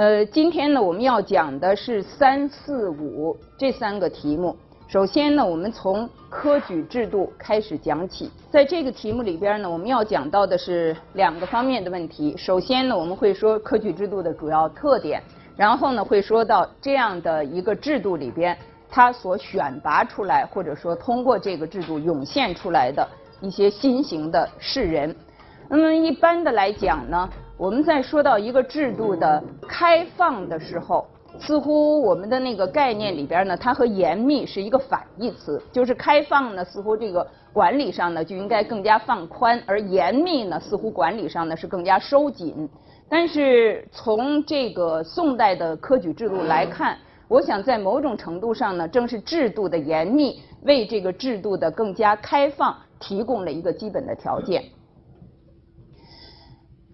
呃，今天呢，我们要讲的是三四五这三个题目。首先呢，我们从科举制度开始讲起。在这个题目里边呢，我们要讲到的是两个方面的问题。首先呢，我们会说科举制度的主要特点，然后呢，会说到这样的一个制度里边，它所选拔出来或者说通过这个制度涌现出来的一些新型的士人。那么一般的来讲呢，我们在说到一个制度的开放的时候，似乎我们的那个概念里边呢，它和严密是一个反义词。就是开放呢，似乎这个管理上呢就应该更加放宽，而严密呢，似乎管理上呢是更加收紧。但是从这个宋代的科举制度来看，我想在某种程度上呢，正是制度的严密为这个制度的更加开放提供了一个基本的条件。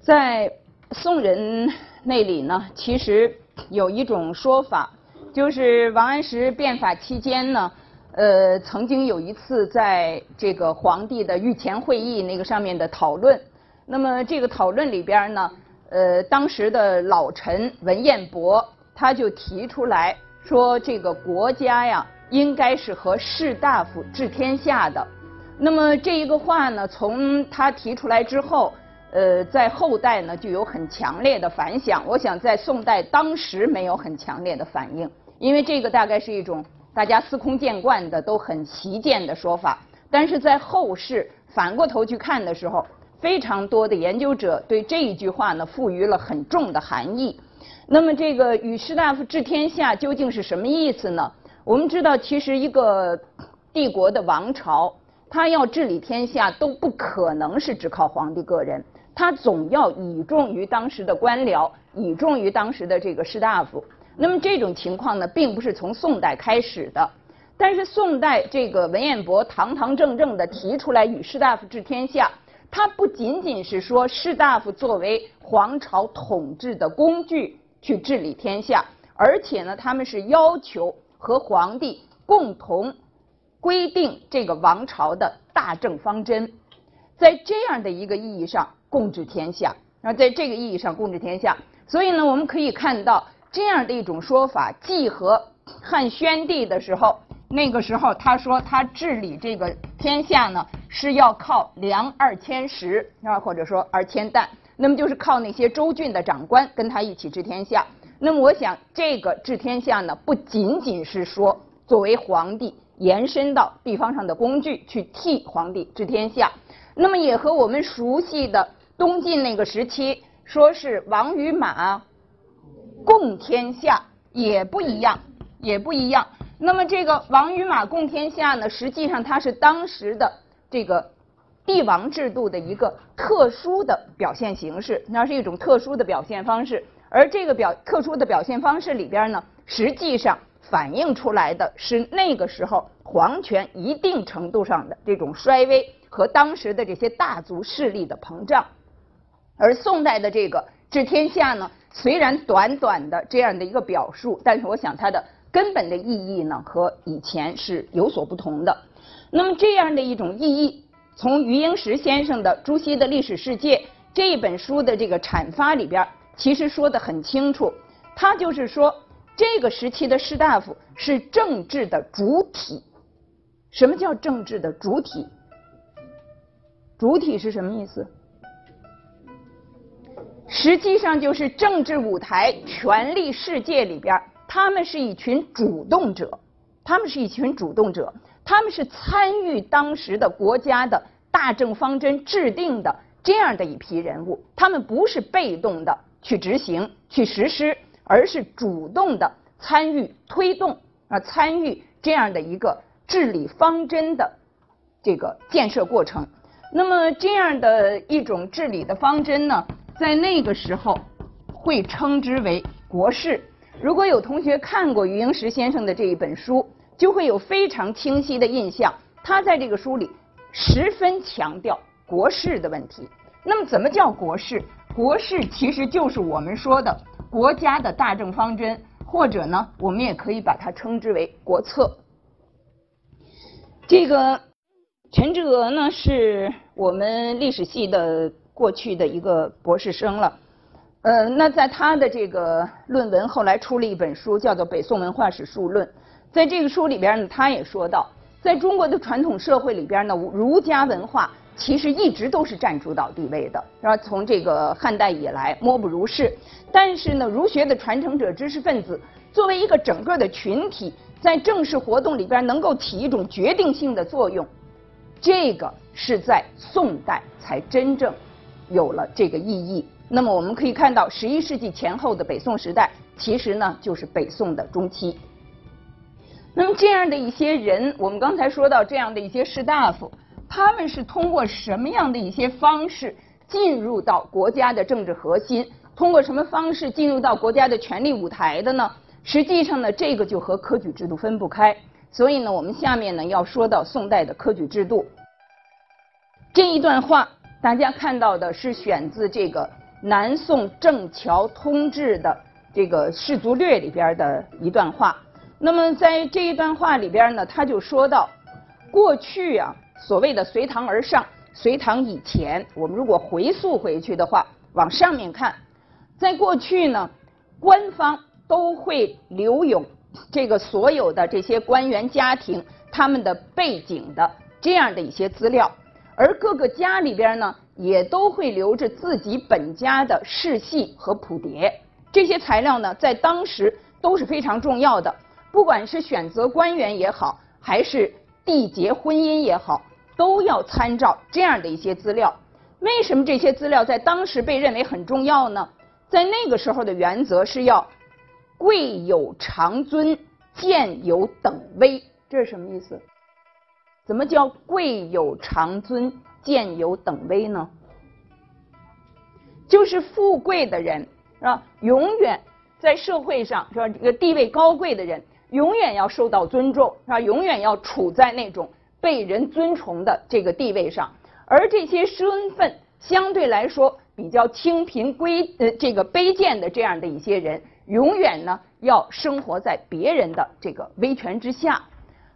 在宋人那里呢，其实有一种说法，就是王安石变法期间呢，呃，曾经有一次在这个皇帝的御前会议那个上面的讨论，那么这个讨论里边呢，呃，当时的老臣文彦博他就提出来说，这个国家呀，应该是和士大夫治天下的。那么这一个话呢，从他提出来之后。呃，在后代呢就有很强烈的反响。我想在宋代当时没有很强烈的反应，因为这个大概是一种大家司空见惯的、都很习见的说法。但是在后世反过头去看的时候，非常多的研究者对这一句话呢赋予了很重的含义。那么这个与士大夫治天下究竟是什么意思呢？我们知道，其实一个帝国的王朝，他要治理天下都不可能是只靠皇帝个人。他总要倚重于当时的官僚，倚重于当时的这个士大夫。那么这种情况呢，并不是从宋代开始的。但是宋代这个文彦博堂堂正正的提出来与士大夫治天下，他不仅仅是说士大夫作为皇朝统治的工具去治理天下，而且呢，他们是要求和皇帝共同规定这个王朝的大政方针。在这样的一个意义上。共治天下，然后在这个意义上共治天下，所以呢，我们可以看到这样的一种说法，既和汉宣帝的时候，那个时候他说他治理这个天下呢是要靠粮二千石啊，或者说二千担，那么就是靠那些州郡的长官跟他一起治天下。那么我想，这个治天下呢，不仅仅是说作为皇帝延伸到地方上的工具去替皇帝治天下，那么也和我们熟悉的。东晋那个时期，说是王与马共天下，也不一样，也不一样。那么这个王与马共天下呢，实际上它是当时的这个帝王制度的一个特殊的表现形式，那是一种特殊的表现方式。而这个表特殊的表现方式里边呢，实际上反映出来的是那个时候皇权一定程度上的这种衰微和当时的这些大族势力的膨胀。而宋代的这个治天下呢，虽然短短的这样的一个表述，但是我想它的根本的意义呢，和以前是有所不同的。那么这样的一种意义，从余英时先生的《朱熹的历史世界》这一本书的这个阐发里边，其实说的很清楚。他就是说，这个时期的士大夫是政治的主体。什么叫政治的主体？主体是什么意思？实际上就是政治舞台、权力世界里边，他们是一群主动者，他们是一群主动者，他们是参与当时的国家的大政方针制定的这样的一批人物。他们不是被动的去执行、去实施，而是主动的参与推动啊，参与这样的一个治理方针的这个建设过程。那么这样的一种治理的方针呢？在那个时候，会称之为国事。如果有同学看过余英时先生的这一本书，就会有非常清晰的印象。他在这个书里十分强调国事的问题。那么，怎么叫国事？国事其实就是我们说的国家的大政方针，或者呢，我们也可以把它称之为国策。这个陈志娥呢，是我们历史系的。过去的一个博士生了，呃，那在他的这个论文后来出了一本书，叫做《北宋文化史述论》。在这个书里边呢，他也说到，在中国的传统社会里边呢，儒家文化其实一直都是占主导地位的，是吧？从这个汉代以来，莫不如是。但是呢，儒学的传承者、知识分子作为一个整个的群体，在正式活动里边能够起一种决定性的作用，这个是在宋代才真正有了这个意义。那么我们可以看到，十一世纪前后的北宋时代，其实呢就是北宋的中期。那么这样的一些人，我们刚才说到这样的一些士大夫，他们是通过什么样的一些方式进入到国家的政治核心？通过什么方式进入到国家的权力舞台的呢？实际上呢，这个就和科举制度分不开。所以呢，我们下面呢要说到宋代的科举制度。这一段话，大家看到的是选自这个。南宋郑桥通志的这个士族略里边的一段话，那么在这一段话里边呢，他就说到，过去啊，所谓的隋唐而上，隋唐以前，我们如果回溯回去的话，往上面看，在过去呢，官方都会留有这个所有的这些官员家庭他们的背景的这样的一些资料，而各个家里边呢。也都会留着自己本家的世系和谱牒，这些材料呢，在当时都是非常重要的。不管是选择官员也好，还是缔结婚姻也好，都要参照这样的一些资料。为什么这些资料在当时被认为很重要呢？在那个时候的原则是要贵有长尊，贱有等威。这是什么意思？怎么叫贵有长尊？贱有等威呢，就是富贵的人是吧？永远在社会上是吧？这个地位高贵的人，永远要受到尊重是吧？永远要处在那种被人尊崇的这个地位上。而这些身份相对来说比较清贫、贵呃这个卑贱的这样的一些人，永远呢要生活在别人的这个威权之下。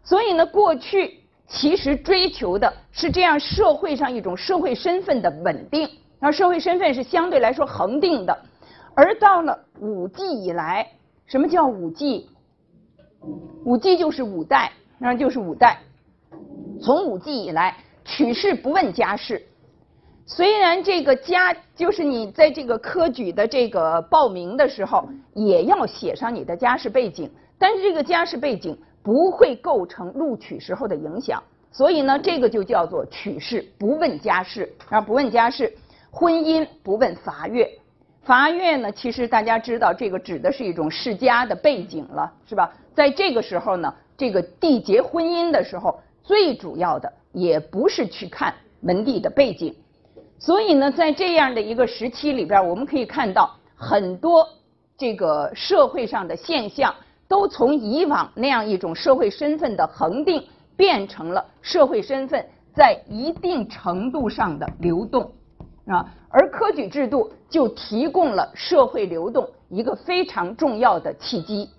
所以呢，过去。其实追求的是这样社会上一种社会身份的稳定，然后社会身份是相对来说恒定的。而到了五季以来，什么叫五季？五季就是五代，那就是五代。从五季以来，取士不问家世。虽然这个家就是你在这个科举的这个报名的时候，也要写上你的家世背景，但是这个家世背景。不会构成录取时候的影响，所以呢，这个就叫做取士不问家世啊，不问家世，婚姻不问伐越，伐越呢，其实大家知道，这个指的是一种世家的背景了，是吧？在这个时候呢，这个缔结婚姻的时候，最主要的也不是去看门第的背景，所以呢，在这样的一个时期里边，我们可以看到很多这个社会上的现象。都从以往那样一种社会身份的恒定，变成了社会身份在一定程度上的流动，啊，而科举制度就提供了社会流动一个非常重要的契机。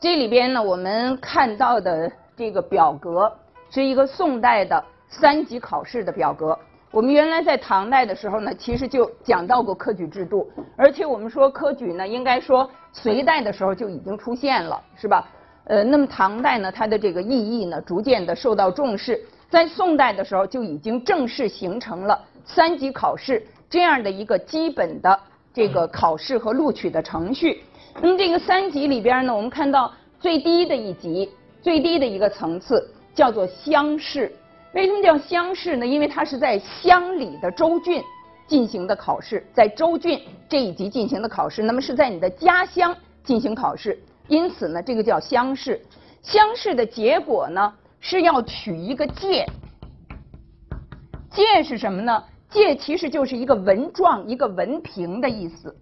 这里边呢，我们看到的这个表格是一个宋代的三级考试的表格。我们原来在唐代的时候呢，其实就讲到过科举制度，而且我们说科举呢，应该说隋代的时候就已经出现了，是吧？呃，那么唐代呢，它的这个意义呢，逐渐的受到重视，在宋代的时候就已经正式形成了三级考试这样的一个基本的这个考试和录取的程序。那么这个三级里边呢，我们看到最低的一级，最低的一个层次叫做乡试。为什么叫乡试呢？因为它是在乡里的州郡进行的考试，在州郡这一级进行的考试，那么是在你的家乡进行考试，因此呢，这个叫乡试。乡试的结果呢，是要取一个介。介是什么呢？介其实就是一个文状、一个文凭的意思，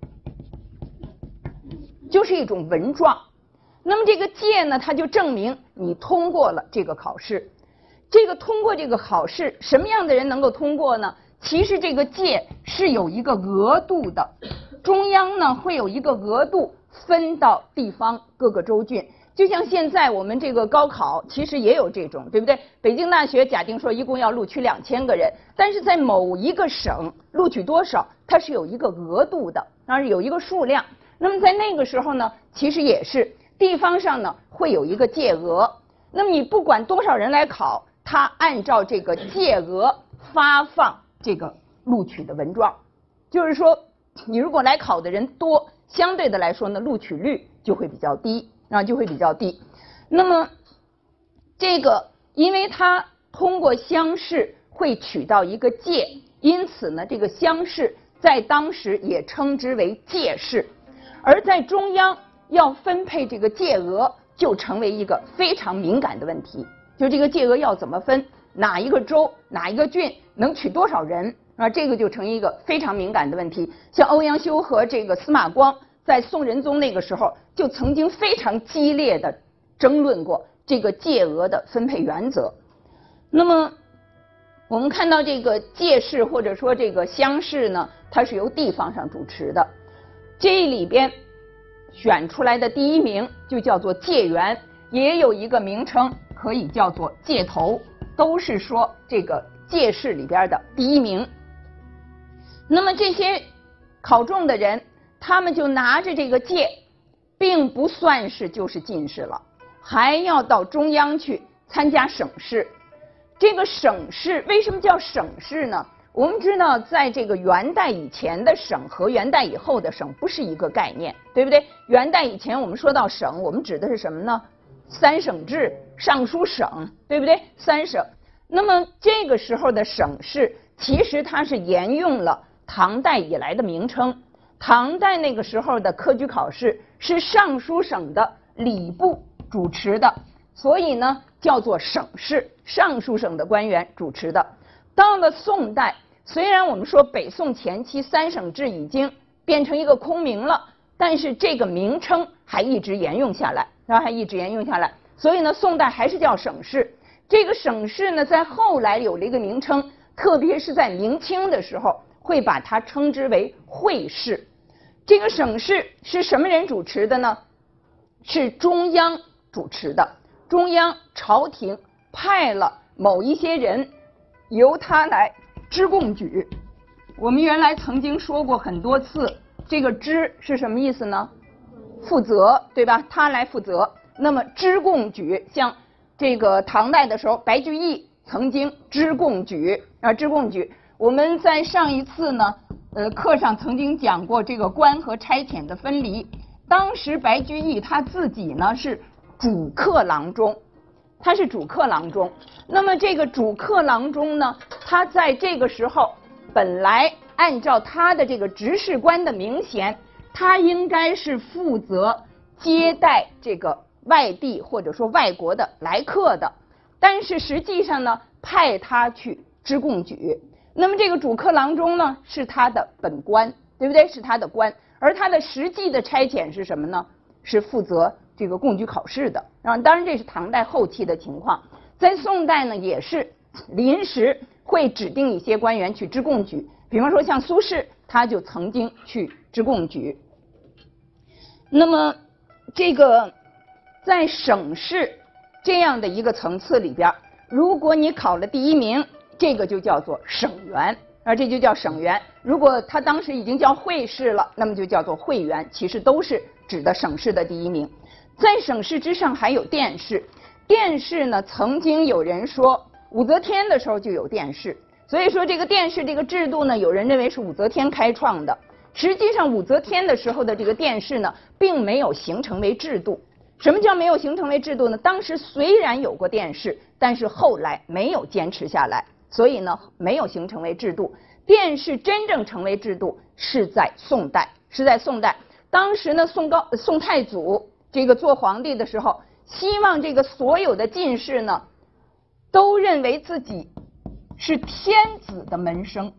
就是一种文状。那么这个介呢，它就证明你通过了这个考试。这个通过这个考试，什么样的人能够通过呢？其实这个界是有一个额度的，中央呢会有一个额度分到地方各个州郡，就像现在我们这个高考，其实也有这种，对不对？北京大学假定说一共要录取两千个人，但是在某一个省录取多少，它是有一个额度的，当然有一个数量。那么在那个时候呢，其实也是地方上呢会有一个界额。那么你不管多少人来考，他按照这个界额发放这个录取的文状。就是说，你如果来考的人多，相对的来说呢，录取率就会比较低啊，就会比较低。那么这个，因为他通过乡试会取到一个界，因此呢，这个乡试在当时也称之为界试。而在中央要分配这个界额，就成为一个非常敏感的问题。就这个界额要怎么分，哪一个州、哪一个郡能取多少人？啊，这个就成一个非常敏感的问题。像欧阳修和这个司马光在宋仁宗那个时候，就曾经非常激烈的争论过这个界额的分配原则。那么，我们看到这个界试或者说这个乡试呢，它是由地方上主持的。这里边选出来的第一名就叫做界员，也有一个名称可以叫做界头，都是说这个界试里边的第一名。那么这些考中的人，他们就拿着这个戒，并不算是就是进士了，还要到中央去参加省试。这个省试为什么叫省试呢？我们知道，在这个元代以前的省和元代以后的省不是一个概念，对不对？元代以前我们说到省，我们指的是什么呢？三省制、尚书省，对不对？三省。那么这个时候的省试，其实它是沿用了。唐代以来的名称，唐代那个时候的科举考试是尚书省的礼部主持的，所以呢叫做省试，尚书省的官员主持的。到了宋代，虽然我们说北宋前期三省制已经变成一个空名了，但是这个名称还一直沿用下来，然后还一直沿用下来。所以呢，宋代还是叫省试。这个省试呢，在后来有了一个名称，特别是在明清的时候。会把它称之为会试，这个省试是什么人主持的呢？是中央主持的，中央朝廷派了某一些人，由他来知贡举。我们原来曾经说过很多次，这个知是什么意思呢？负责，对吧？他来负责。那么知贡举，像这个唐代的时候，白居易曾经知贡举啊，知贡举。我们在上一次呢，呃，课上曾经讲过这个官和差遣的分离。当时白居易他自己呢是主客郎中，他是主客郎中。那么这个主客郎中呢，他在这个时候本来按照他的这个执事官的名衔，他应该是负责接待这个外地或者说外国的来客的，但是实际上呢，派他去知贡举。那么这个主客郎中呢，是他的本官，对不对？是他的官，而他的实际的差遣是什么呢？是负责这个贡举考试的。啊，当然这是唐代后期的情况，在宋代呢，也是临时会指定一些官员去知贡举。比方说像苏轼，他就曾经去知贡举。那么这个在省市这样的一个层次里边，如果你考了第一名。这个就叫做省员，啊，这就叫省员。如果他当时已经叫会试了，那么就叫做会员，其实都是指的省市的第一名。在省市之上还有殿试，殿试呢，曾经有人说武则天的时候就有殿试，所以说这个殿试这个制度呢，有人认为是武则天开创的。实际上武则天的时候的这个殿试呢，并没有形成为制度。什么叫没有形成为制度呢？当时虽然有过殿试，但是后来没有坚持下来。所以呢，没有形成为制度。殿试真正成为制度是在宋代，是在宋代。当时呢，宋高宋太祖这个做皇帝的时候，希望这个所有的进士呢，都认为自己是天子的门生。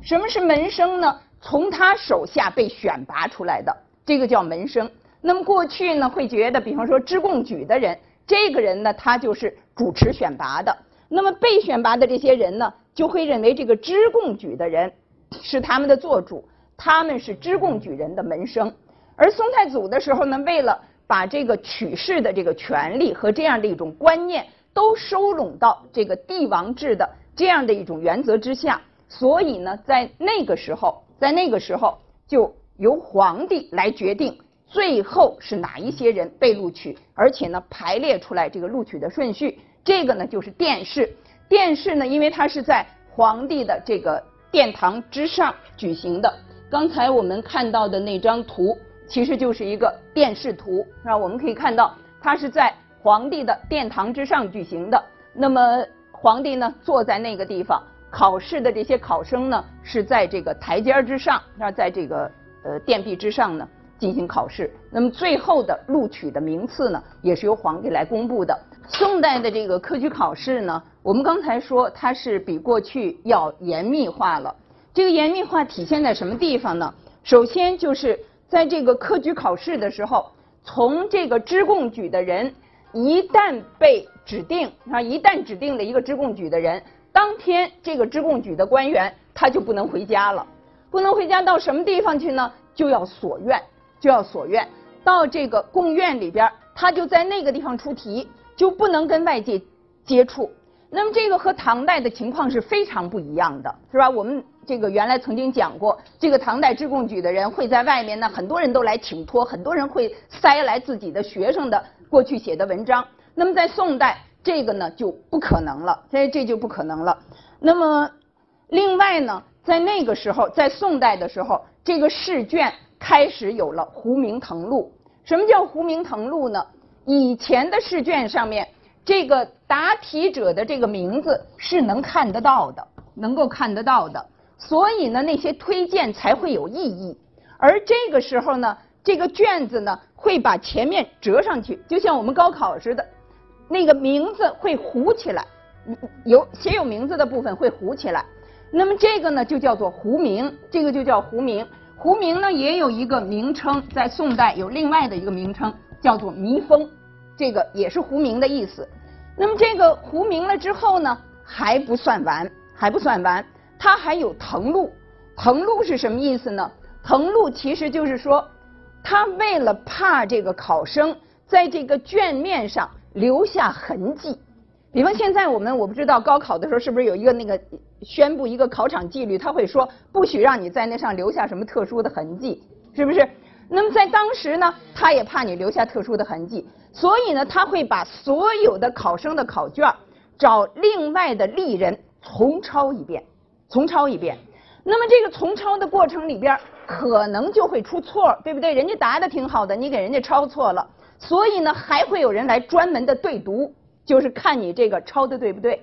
什么是门生呢？从他手下被选拔出来的，这个叫门生。那么过去呢，会觉得，比方说知贡举的人，这个人呢，他就是主持选拔的。那么被选拔的这些人呢，就会认为这个知贡举的人是他们的做主，他们是知贡举人的门生。而宋太祖的时候呢，为了把这个取士的这个权利和这样的一种观念都收拢到这个帝王制的这样的一种原则之下，所以呢，在那个时候，在那个时候就由皇帝来决定最后是哪一些人被录取，而且呢排列出来这个录取的顺序。这个呢就是殿试，殿试呢因为它是在皇帝的这个殿堂之上举行的。刚才我们看到的那张图其实就是一个殿试图，是吧？我们可以看到它是在皇帝的殿堂之上举行的。那么皇帝呢坐在那个地方，考试的这些考生呢是在这个台阶之上，是吧？在这个呃殿壁之上呢进行考试。那么最后的录取的名次呢也是由皇帝来公布的。宋代的这个科举考试呢，我们刚才说它是比过去要严密化了。这个严密化体现在什么地方呢？首先就是在这个科举考试的时候，从这个知贡举的人一旦被指定啊，一旦指定了一个知贡举的人，当天这个知贡举的官员他就不能回家了，不能回家到什么地方去呢？就要所院，就要所院，到这个贡院里边，他就在那个地方出题，就不能跟外界接触。那么这个和唐代的情况是非常不一样的，是吧？我们这个原来曾经讲过，这个唐代知贡举的人会在外面呢，很多人都来请托，很多人会塞来自己的学生的过去写的文章。那么在宋代，这个呢就不可能了，所以这就不可能了。那么另外呢，在那个时候，在宋代的时候，这个试卷开始有了糊名誊录。什么叫糊名誊录呢？以前的试卷上面。这个答题者的这个名字是能看得到的，能够看得到的，所以呢，那些推荐才会有意义。而这个时候呢，这个卷子呢会把前面折上去，就像我们高考似的，那个名字会糊起来，有写有名字的部分会糊起来。那么这个呢就叫做糊名，这个就叫糊名。糊名呢也有一个名称，在宋代有另外的一个名称叫做弥封。这个也是糊名的意思。那么这个糊名了之后呢，还不算完，还不算完，它还有誊录。誊录是什么意思呢？誊录其实就是说，他为了怕这个考生在这个卷面上留下痕迹。比方现在我们我不知道高考的时候是不是有一个那个宣布一个考场纪律，他会说不许让你在那上留下什么特殊的痕迹，是不是？那么在当时呢，他也怕你留下特殊的痕迹。所以呢，他会把所有的考生的考卷找另外的丽人重抄一遍，重抄一遍。那么这个重抄的过程里边，可能就会出错，对不对？人家答的挺好的，你给人家抄错了。所以呢，还会有人来专门的对读，就是看你这个抄的对不对。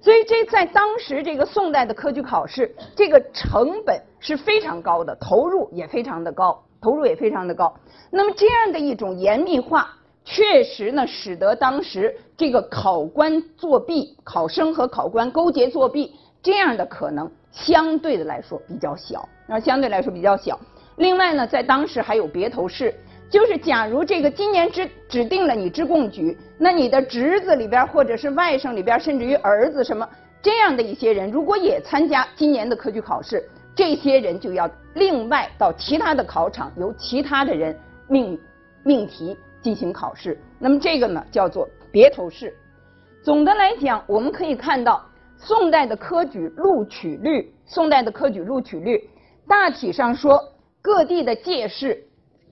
所以这在当时这个宋代的科举考试，这个成本是非常高的，投入也非常的高，投入也非常的高。那么这样的一种严密化。确实呢，使得当时这个考官作弊、考生和考官勾结作弊这样的可能相对的来说比较小，啊，相对来说比较小。另外呢，在当时还有别头试，就是假如这个今年指指定了你知贡举，那你的侄子里边或者是外甥里边，甚至于儿子什么这样的一些人，如果也参加今年的科举考试，这些人就要另外到其他的考场由其他的人命命题。进行考试，那么这个呢叫做别头试。总的来讲，我们可以看到宋代的科举录取率，宋代的科举录取率大体上说，各地的进士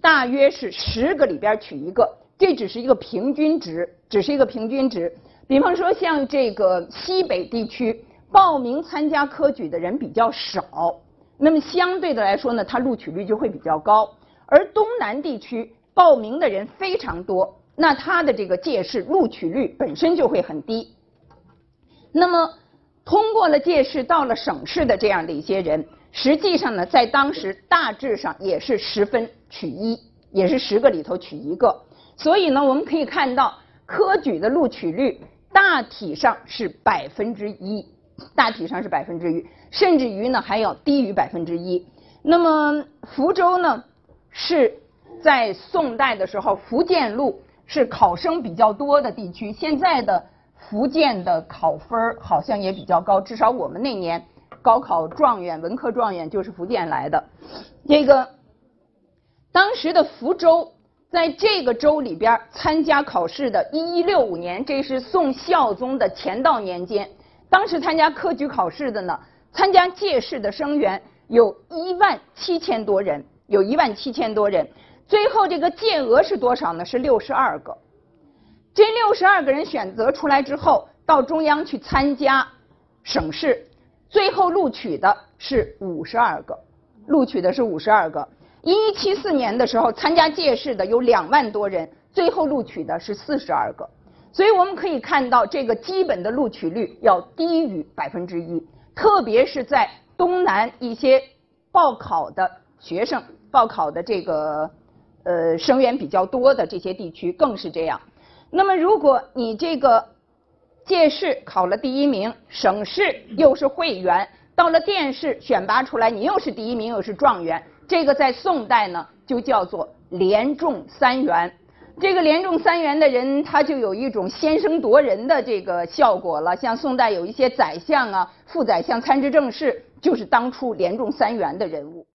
大约是十个里边取一个，这只是一个平均值，只是一个平均值。比方说像这个西北地区报名参加科举的人比较少，那么相对的来说呢，它录取率就会比较高，而东南地区。报名的人非常多，那他的这个届试录取率本身就会很低。那么通过了届试到了省试的这样的一些人，实际上呢，在当时大致上也是十分取一，也是十个里头取一个。所以呢，我们可以看到科举的录取率大体上是百分之一，大体上是百分之一，甚至于呢还要低于百分之一。那么福州呢是。在宋代的时候，福建路是考生比较多的地区。现在的福建的考分好像也比较高，至少我们那年高考状元、文科状元就是福建来的。这个当时的福州，在这个州里边参加考试的，一一六五年，这是宋孝宗的乾道年间，当时参加科举考试的呢，参加届试的生源有一万七千多人。有一万七千多人。最后这个借额是多少呢？是六十二个。这六十二个人选择出来之后，到中央去参加省试，最后录取的是五十二个，录取的是五十二个。一一七四年的时候，参加届试的有两万多人，最后录取的是四十二个。所以我们可以看到，这个基本的录取率要低于百分之一，特别是在东南一些报考的学生、报考的这个呃生源比较多的这些地区更是这样。那么，如果你这个届试考了第一名，省试又是会员，到了殿试选拔出来，你又是第一名，又是状元。这个在宋代呢，就叫做连中三元。这个连中三元的人，他就有一种先声夺人的这个效果了。像宋代有一些宰相啊、副宰相、参知政事，就是当初连中三元的人物。